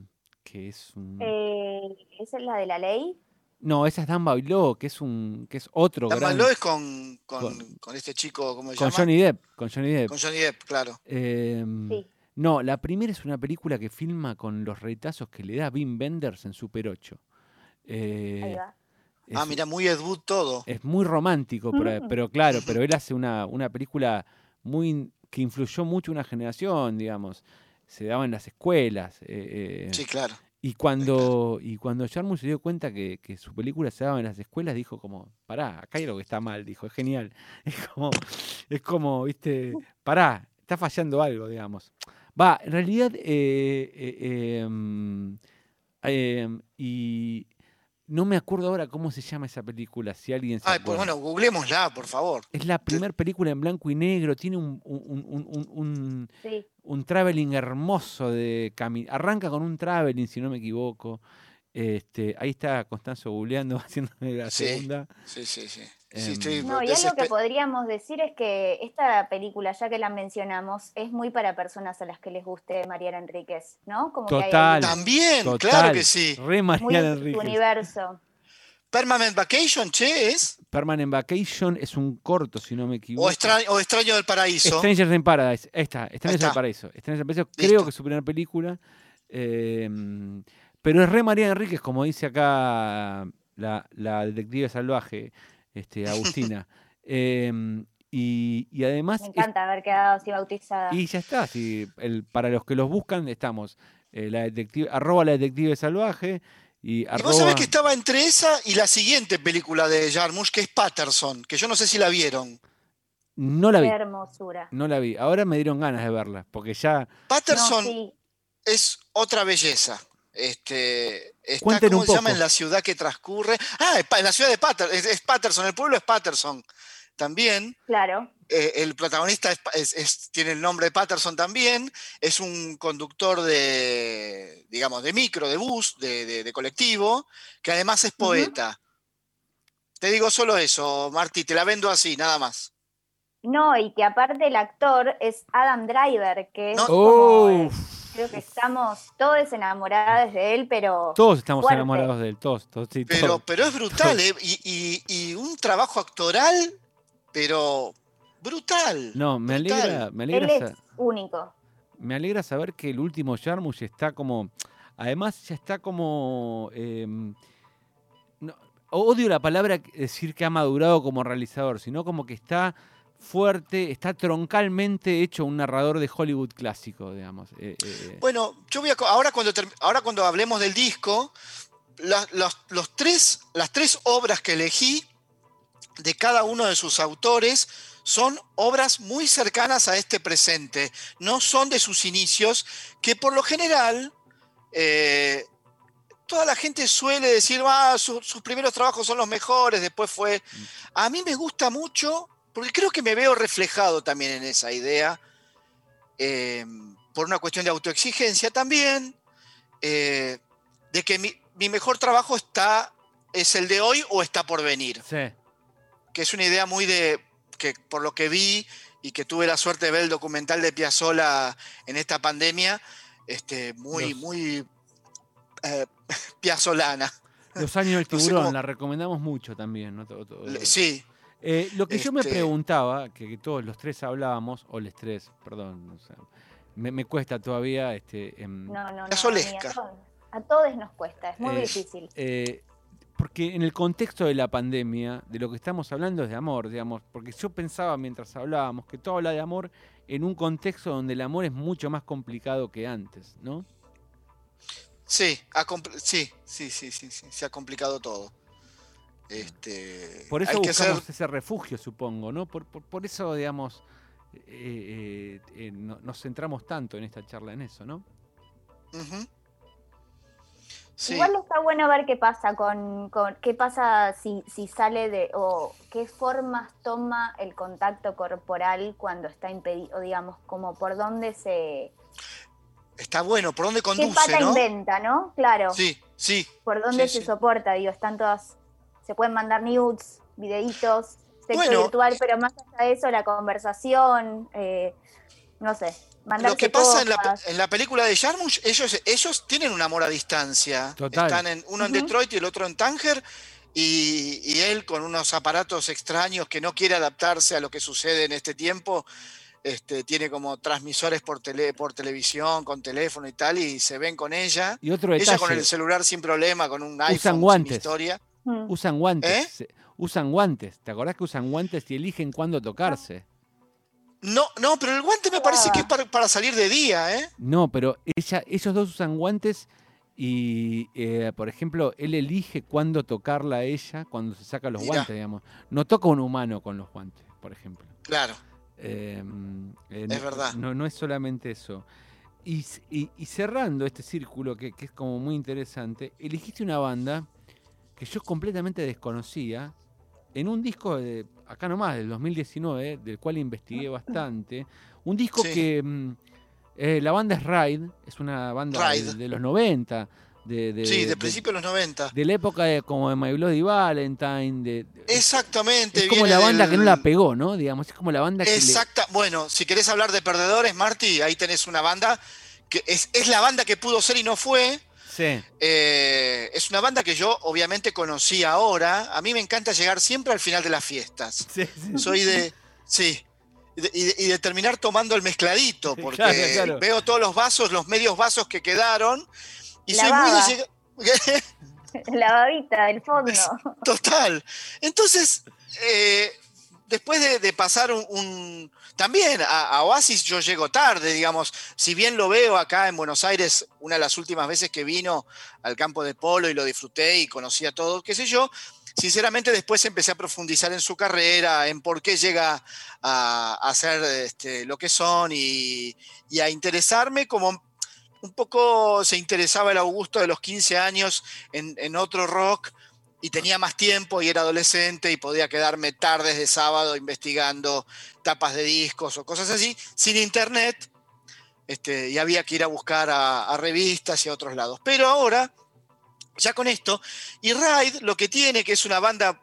que es un... Eh, ¿Esa es la de la ley? No, esa es Dan Bailó, que es un, que es otro Dan gran- es con, con, con- con este chico, ¿cómo se con llama? Johnny Depp, con Johnny Depp. Con Johnny Depp, claro. Em, Sí. No, la primera es una película que filma con los retazos que le da Wim Wenders en Super 8. Eh, Ahí va. es, ah, mira, muy Ed Wood todo. es muy romántico, pero, pero claro, pero él hace una, una película muy que influyó mucho una generación, digamos. Se daba en las escuelas. eh, eh, Sí, claro. Y cuando, y cuando Jarmusch se dio cuenta que, que su película se daba en las escuelas, dijo como, pará, acá hay algo que está mal, dijo, es genial. Es como, es como, viste, pará, está fallando algo, digamos. Va, en realidad, eh, em, y no me acuerdo ahora cómo se llama esa película, si alguien se Ay, pues bueno, googleémosla, por favor. Es la primera película en blanco y negro, tiene un, un, un- un- un- Sí. un traveling hermoso de cami- Arranca con un traveling, si no me equivoco. Este, ahí está Constanzo googleando, haciéndome la Sí. segunda. Sí, sí, sí. Em, sí No, y algo que podríamos decir es que esta película, ya que la mencionamos, es muy para personas a las que les guste Mariana Enríquez, ¿no? Como que hay ahí Total. También, Total, claro que sí. Re Mariana Enríquez. universo. Permanent Vacation, che, es. Permanent Vacation es un corto, si no me equivoco. O extraño, o extraño del paraíso. Strangers in Paradise. Ahí está, Strangers in Paraíso. Strangers in Paraíso, Listo. creo que es su primera película. Em, pero es re Mariana Enríquez, como dice acá la, la detective salvaje, este, Agustina. Em, y, y además. Me es- encanta haber quedado así bautizada. y ya está. si el, para los que los buscan, estamos. eh, la detective, arroba la detective salvaje. Y, Y arroba, vos sabés que estaba entre esa y la siguiente película de Jarmusch, que es Patterson, que yo no sé si la vieron. No la vi. Qué hermosura. No la vi. Ahora me dieron ganas de verla. Porque ya. Patterson No, sí. es otra belleza. Este, está, Cuenten ¿cómo un se llama? poco. En la ciudad que transcurre. Ah, en la ciudad de Patterson. Es, es Patterson, el pueblo es Patterson. También. Claro. Eh, el protagonista es- es- es- tiene el nombre de Patterson también. Es un conductor de, digamos, de micro, de bus, de, de- de colectivo, que además es poeta. Te digo solo eso, Marty, te la vendo así, nada más. No, y que aparte el actor es Adam Driver, que es No. como, ¡Oh! Creo que estamos todos enamorados de él, pero Todos estamos Fuerte. enamorados de él. Todos, todos, sí, Pero, todos. pero es brutal, ¿eh? Y, y- y un trabajo actoral, pero brutal. No, me brutal. alegra, me él alegra, es único. me alegra saber que el último Jarmusch está como. Además, ya está como. em, no, odio la palabra decir que ha madurado como realizador, sino como que está fuerte, está troncalmente hecho un narrador de Hollywood clásico, digamos. eh, eh, Bueno, yo voy a. Ahora cuando, ahora cuando hablemos del disco, la- los, los tres, las tres obras que elegí de cada uno de sus autores son obras muy cercanas a este presente, no son de sus inicios, que por lo general eh, toda la gente suele decir, ah, su- sus primeros trabajos son los mejores, después fue... A mí me gusta mucho, porque creo que me veo reflejado también en esa idea, eh, por una cuestión de autoexigencia también, eh, de que mi, mi mejor trabajo está, es el de hoy o está por venir sí. que es una idea muy de, que por lo que vi y que tuve la suerte de ver el documental de Piazzolla en esta pandemia, este, muy, muy eh, piazzolana. Los años del No sé tiburón, cómo- la recomendamos mucho también. ¿no? Sí, Eh, lo que yo me Este- preguntaba, que, todos los tres hablábamos, o los tres, perdón, o sea, me, me cuesta todavía, este, em, No, no, no. La ni Solesca. A todos, a todos nos cuesta, es muy Eh, difícil. eh, porque en el contexto de la pandemia, de lo que estamos hablando es de amor, digamos, porque yo pensaba mientras hablábamos que todo habla de amor en un contexto donde el amor es mucho más complicado que antes, ¿no? Sí, ha sí, sí, sí, sí, sí, se ha complicado todo. Este, Por eso hay que buscamos ser, ese refugio, supongo, ¿no? Por, por- por eso, digamos, eh, eh, eh, no- nos centramos tanto en esta charla en eso, ¿no? Ujú. Sí, Igual está bueno ver qué pasa con, con- qué pasa si, si sale de o qué formas toma el contacto corporal cuando está impedido, digamos, como por dónde se está bueno. ¿Por dónde qué conduce, pata no? inventa, ¿no? Claro, Sí, sí, por dónde sí, se sí. soporta, digo, están todas se pueden mandar nudes, videitos, sexo Bueno. virtual, pero más allá de eso la conversación, eh, no sé, Lo que pasa en la, cosas. en la película de Jarmusch, ellos, ellos tienen un amor a distancia. Total. Están en, uno en. Detroit y el otro en Tánger. Y, y él con unos aparatos extraños que no quiere adaptarse a lo que sucede en este tiempo. Este, tiene como transmisores por, tele, por televisión, con teléfono y tal, y se ven con ella. Y otro Ella con detalle, el celular sin problema, con un iPhone sin guantes. historia. Mm. usan guantes. ¿Eh? Usan guantes. ¿Te acordás que usan guantes y eligen cuándo tocarse? No, no, pero el guante me parece que es para, para salir de día, ¿eh? No, pero ella, ellos dos usan guantes y, eh, por ejemplo, él elige cuándo tocarla a ella cuando se saca los guantes, digamos. No toca un humano con los guantes, por ejemplo. Claro. Eh, eh, Es no- verdad. No, no es solamente eso. Y- y cerrando este círculo, que, que es como muy interesante, elegiste una banda que yo completamente desconocía en un disco de acá nomás, del 2019, del cual investigué bastante. Un disco Sí. que mm, eh, la banda es Ride, es una banda de, los 90, de, de- Sí, de de- principio de los 90. de la época de, como de My Bloody Valentine. De, Exactamente. es como la banda que no la pegó, ¿no? Digamos, es como la banda que le- Exacta. Bueno, si querés hablar de perdedores, Marty, ahí tenés una banda que es, es la banda que pudo ser y no fue. Sí. Eh, es una banda que yo obviamente conocí ahora. A mí me encanta llegar siempre al final de las fiestas. Sí, sí. Soy de. Sí. Y de, y de- y de terminar tomando el mezcladito, porque Claro, claro. veo todos los vasos, los medios vasos que quedaron. Y La soy muy baba. de llegar. La babita del fondo. Total. Entonces, eh, después de, pasar un, También a, Oasis yo llego tarde, digamos. Si bien lo veo acá en Buenos Aires, una de las últimas veces que vino al campo de polo y lo disfruté y conocí a todos, qué sé yo. Sinceramente, después empecé a profundizar en su carrera, en por qué llega a, a ser este, lo que son y, a interesarme como un poco se interesaba el Augusto de los 15 años en otro rock y tenía más tiempo y era adolescente y podía quedarme tardes de sábado investigando tapas de discos o cosas así, sin internet, este, y había que ir a buscar a, revistas y a otros lados. Pero ahora, ya con esto, y Ride lo que tiene, que es una banda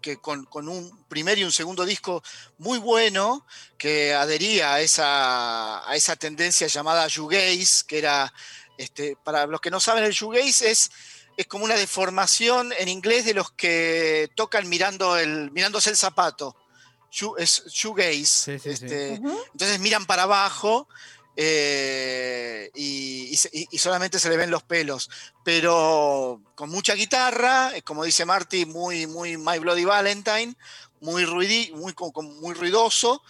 que con, con un primer y un segundo disco muy bueno, que adhería a esa, a esa tendencia llamada shoegaze, que era, este, para los que no saben, el shoegaze es, es como una deformación en inglés de los que tocan mirando el, mirándose el zapato. Shoe- es shoegaze. Sí, sí, sí. este, entonces miran para abajo eh, y, solamente se le ven los pelos. Pero con mucha guitarra, eh, como dice Marty, muy, muy My Bloody Valentine, muy, ruidi- muy, muy ruidoso,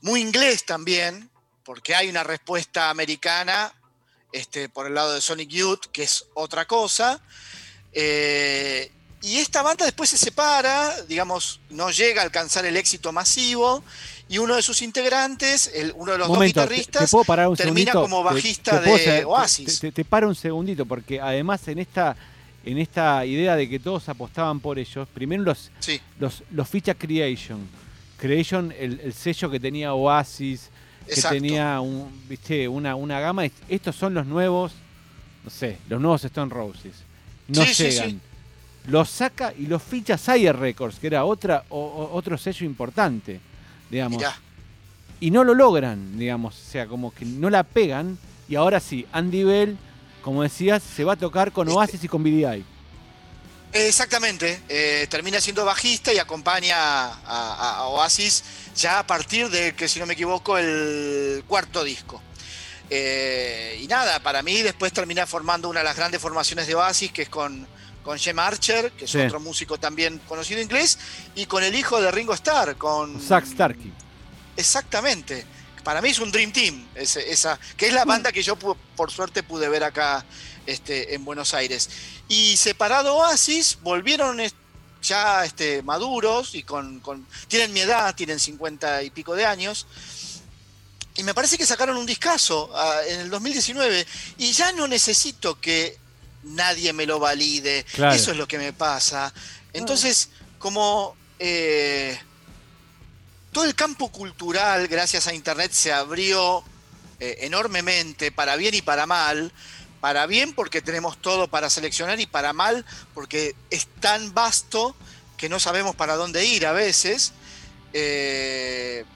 muy inglés también, porque hay una respuesta americana este, por el lado de Sonic Youth, que es otra cosa. Eh, y esta banda después se separa, digamos, no llega a alcanzar el éxito masivo. Y uno de sus integrantes, el- uno de los Momento, dos te- te, guitarristas, puedo parar un termina como bajista te de Oasis. Te, te paro un segundito, porque además en esta, en esta idea de que todos apostaban por ellos, primero los, sí, los, los ficha Creation. Creation, el, el sello que tenía Oasis, que tenía un, ¿viste? Una, una gama. Estos son los nuevos, no sé, los nuevos Stone Roses. No Sí, llegan. sí. Los saca y los ficha Sire Records, que era otra, o- o- otro sello importante, digamos. Mirá, Y no lo logran, digamos. O sea, como que no la pegan. Y ahora sí, Andy Bell, como decías, se va a tocar con Este- Oasis y con BDI. Exactamente, eh, termina siendo bajista y acompaña a, Oasis ya a partir de, que si no me equivoco, el cuarto disco. Eh, y nada, para mí después termina formando una de las grandes formaciones de Oasis, que es con, con Jem Archer, que es Sí. otro músico también conocido inglés, y con el hijo de Ringo Starr, con... Zack Starkey. Exactamente. para mí es un Dream Team, ese- esa, que es la banda que yo por suerte pude ver acá este, en Buenos Aires. Y separado Oasis, volvieron ya este, maduros y con, con- tienen mi edad, tienen 50 y pico de años. Y me parece que sacaron un discazo ah, en el 2019 y ya no necesito que nadie me lo valide. Claro. Eso es lo que me pasa. Entonces, como eh, todo el campo cultural, gracias a Internet, se abrió eh, enormemente, para bien y para mal. Para bien porque tenemos todo para seleccionar y para mal porque es tan vasto que no sabemos para dónde ir a veces. Eh,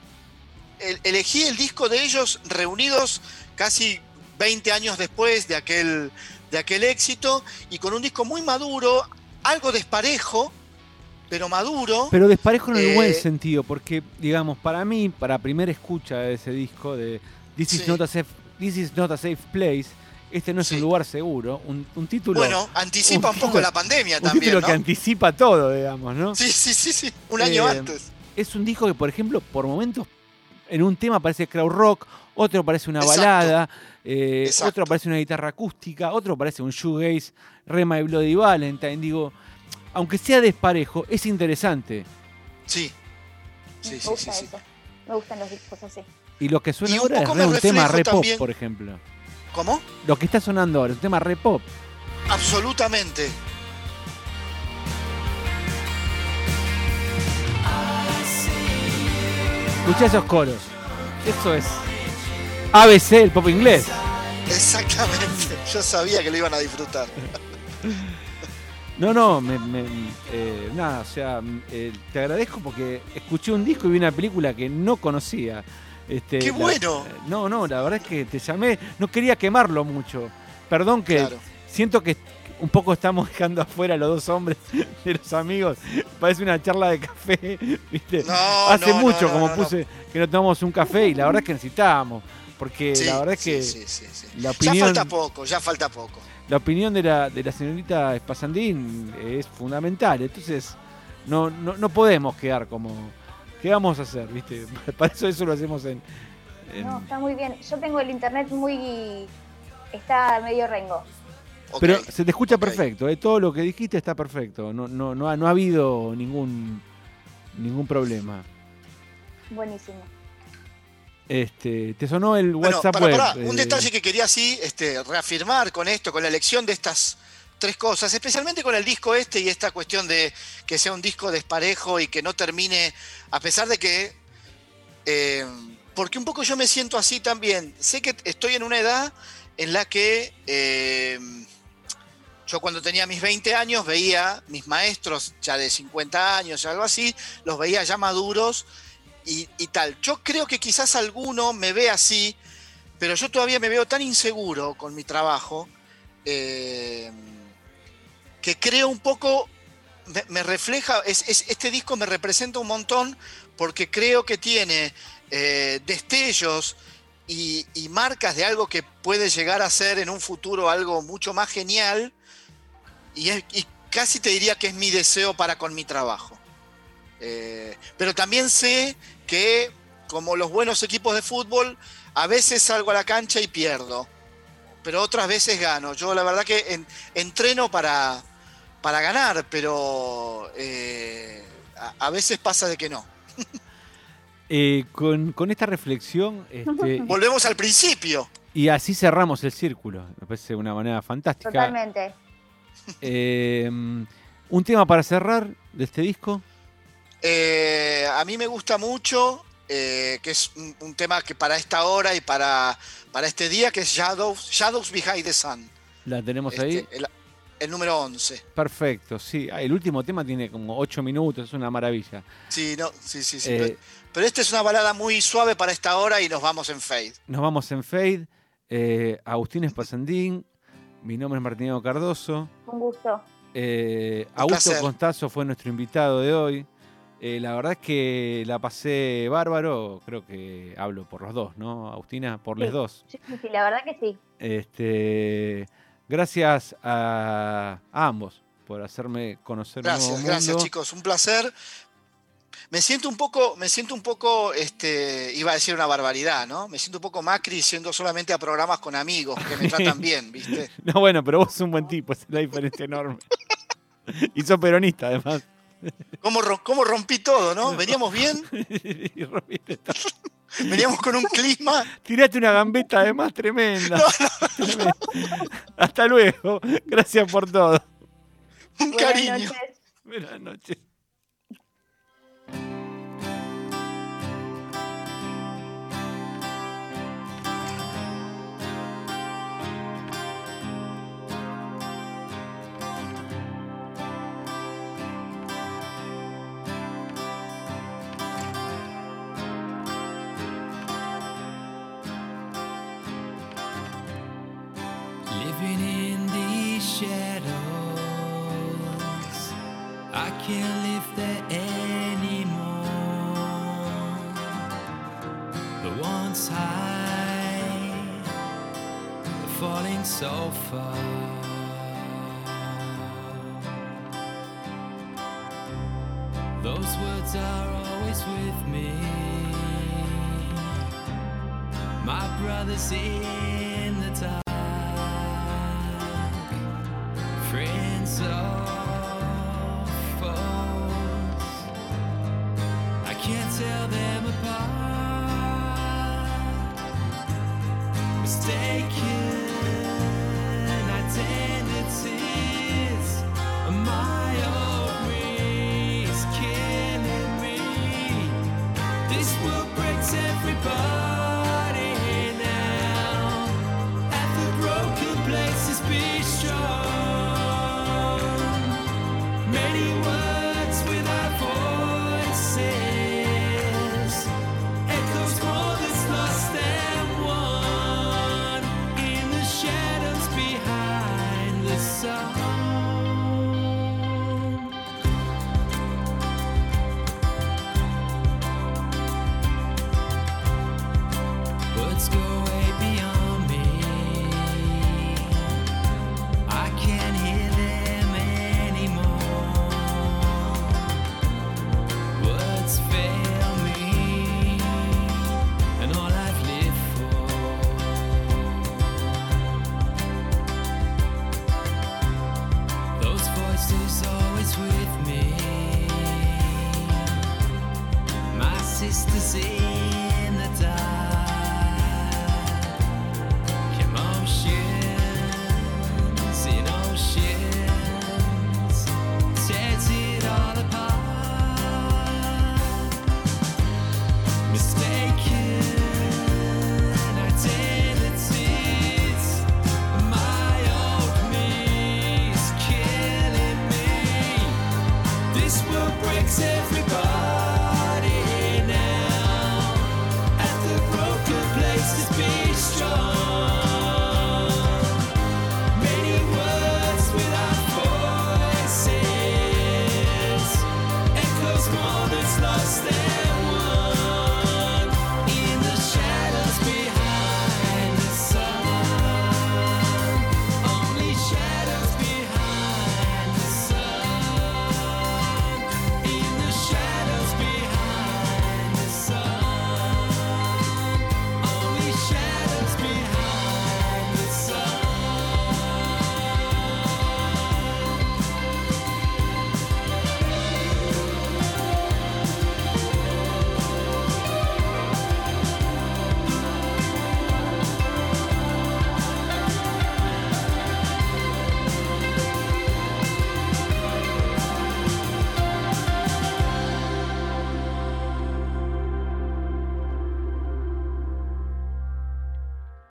el- elegí el disco de ellos reunidos casi 20 años después de aquel, de aquel éxito y con un disco muy maduro, algo desparejo, pero maduro. Pero desparejo en el Eh, buen sentido, porque, digamos, para mí, para primera escucha de ese disco de This is, Sí. not, a safe, This is not a safe place, este no es Sí. un lugar seguro, un, un título, bueno, anticipa un un, poco título- la pandemia un también. título ¿no? que anticipa todo, digamos, ¿no? Sí, sí, sí, sí, un año Eh, antes. Es un disco que, por ejemplo, por momentos, en un tema parece crowd rock, otro parece una Exacto. balada, eh, otro parece una guitarra acústica, otro parece un shoegaze, Rema y Bloody Valentine, digo, aunque sea desparejo, es interesante. Sí. Sí, me sí, gusta sí, eso. Me gustan los discos así. Y lo que suena un ahora es un tema re pop, también- por ejemplo. ¿Cómo? Lo que está sonando ahora es un tema re pop. Absolutamente. Escuchá esos coros. Eso es ABC, el pop inglés. Exactamente. Yo sabía que lo iban a disfrutar. No, no, me, me- eh, nada, o sea, eh, te agradezco porque escuché un disco y vi una película que no conocía. Este, ¡Qué la- bueno! no, no, la verdad es que te llamé, no quería quemarlo mucho. Perdón que Claro. siento que un poco estamos dejando afuera a los dos hombres de los amigos. Parece una charla de café, ¿viste? No, Hace no, mucho no, como puse que no tomamos un café y la verdad es que necesitábamos. Porque Sí, la verdad es que sí, sí, sí. la Ya opinión, falta poco, ya falta poco. la opinión de la, de la señorita Espasandín es fundamental. Entonces, no, no, no podemos quedar como. ¿Qué vamos a hacer? ¿Viste? Para eso eso lo hacemos en. en- No, está muy bien. Yo tengo el internet muy. Está medio rengo. Pero se te escucha perfecto, ¿eh? todo lo que dijiste está perfecto. No, no, no, ha, no ha habido ningún ningún problema. Buenísimo. Este, ¿Te sonó el Bueno, WhatsApp pará, web? un eh, detalle que quería así este, reafirmar con esto, con la elección de estas tres cosas, especialmente con el disco este y esta cuestión de que sea un disco desparejo y que no termine, a pesar de que, eh, porque un poco yo me siento así también, sé que estoy en una edad en la que eh, yo cuando tenía mis 20 años veía mis maestros ya de 50 años, algo así, los veía ya maduros y, tal. Yo creo que quizás alguno me ve así, pero yo todavía me veo tan inseguro con mi trabajo eh, que creo un poco, me, refleja, es, es- este disco me representa un montón porque creo que tiene eh, destellos y, y marcas de algo que puede llegar a ser en un futuro algo mucho más genial y, es- y casi te diría que es mi deseo para con mi trabajo. Eh, pero también sé que, como los buenos equipos de fútbol, a veces salgo a la cancha y pierdo, pero otras veces gano. Yo la verdad que en- entreno para, para ganar, pero eh, a, a veces pasa de que no. eh, con, con esta reflexión, este, Volvemos al principio. y así cerramos el círculo. Me parece una manera fantástica. Totalmente. Eh, un tema para cerrar de este disco. Eh, a mí me gusta mucho, eh, que es un, un tema que para esta hora y para, para este día, que es Shadows, Shadows Behind the Sun. La tenemos ahí. Este, el, el número 11. Perfecto, sí. Ah, El último tema tiene como 8 minutos, es una maravilla. Sí, no, sí, sí, sí. Eh, pero, pero esta es una balada muy suave para esta hora y nos vamos en fade. Nos vamos en Fade. Eh, Agustín Espasandín. Mi nombre es Martineo Cardoso. Un gusto. Eh, Augusto. Constazo fue nuestro invitado de hoy. Eh, la verdad es que la pasé bárbaro, creo que hablo por los dos, ¿no, Agustina? Por los dos. Sí, sí, la verdad que sí. Este, gracias a, ambos por hacerme conocer. Gracias, un gracias mundo. chicos, un placer. Me siento un poco, me siento un poco, este, iba a decir una barbaridad, ¿no? Me siento un poco Macri siendo solamente a programas con amigos que me tratan bien, ¿viste? No, bueno, pero vos sos un buen tipo, es la diferencia enorme. y sos peronista, además. ¿Cómo, cómo rompí todo, no? ¿Veníamos bien? Veníamos con un clima. Tiraste una gambeta además tremenda. Hasta luego. Gracias por todo. Un Buenas. Noches. Buenas noches. so far. Those words are always with me. My brother's in the dark.